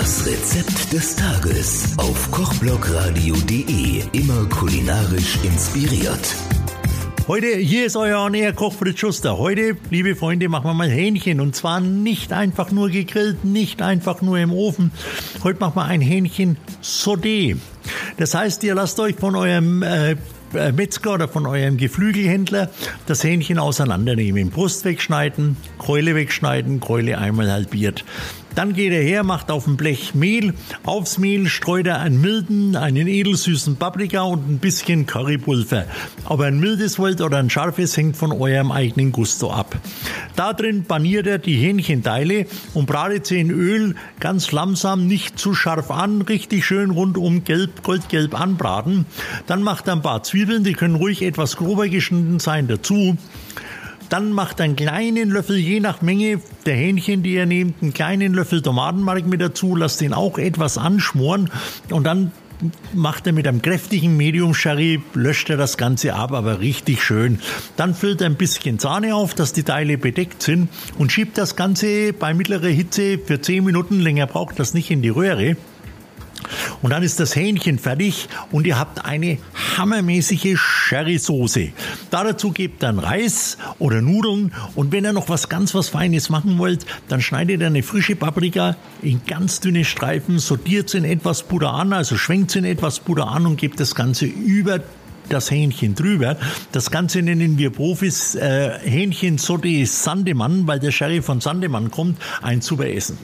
Das Rezept des Tages auf kochblogradio.de. Immer kulinarisch inspiriert. Heute, hier ist euer On Koch Fritz Schuster. Heute, liebe Freunde, machen wir mal Hähnchen. Und zwar nicht einfach nur gegrillt, nicht einfach nur im Ofen. Heute machen wir ein Hähnchen Sauté. Das heißt, ihr lasst euch von eurem äh, äh, Metzger oder von eurem Geflügelhändler das Hähnchen auseinandernehmen. Brust wegschneiden, Keule wegschneiden, Keule einmal halbiert. Dann geht er her, macht auf dem Blech Mehl. Aufs Mehl streut er einen milden, einen edelsüßen Paprika und ein bisschen Currypulver. Ob ihr ein mildes wollt oder ein scharfes, hängt von eurem eigenen Gusto ab. Da drin paniert er die Hähnchenteile und bratet sie in Öl ganz langsam, nicht zu scharf an, richtig schön rundum gelb, goldgelb anbraten. Dann macht er ein paar Zwiebeln, die können ruhig etwas grober geschnitten sein, dazu. Dann macht einen kleinen Löffel, je nach Menge der Hähnchen, die ihr nehmt, einen kleinen Löffel Tomatenmark mit dazu, lasst den auch etwas anschmoren und dann macht er mit einem kräftigen Medium Sherry, löscht er das Ganze ab, aber richtig schön. Dann füllt er ein bisschen Sahne auf, dass die Teile bedeckt sind und schiebt das Ganze bei mittlerer Hitze für 10 Minuten, länger braucht das nicht in die Röhre. Und dann ist das Hähnchen fertig und ihr habt eine hammermäßige Sherry-Soße. Dazu gebt dann Reis oder Nudeln und wenn ihr noch was ganz was Feines machen wollt, dann schneidet ihr eine frische Paprika in ganz dünne Streifen, sortiert sie in etwas Butter an, also schwenkt sie in etwas Butter an und gebt das Ganze über das Hähnchen drüber. Das Ganze nennen wir Profis äh, Hähnchen Sauté Sandemann, weil der Sherry von Sandemann kommt. Ein super Essen.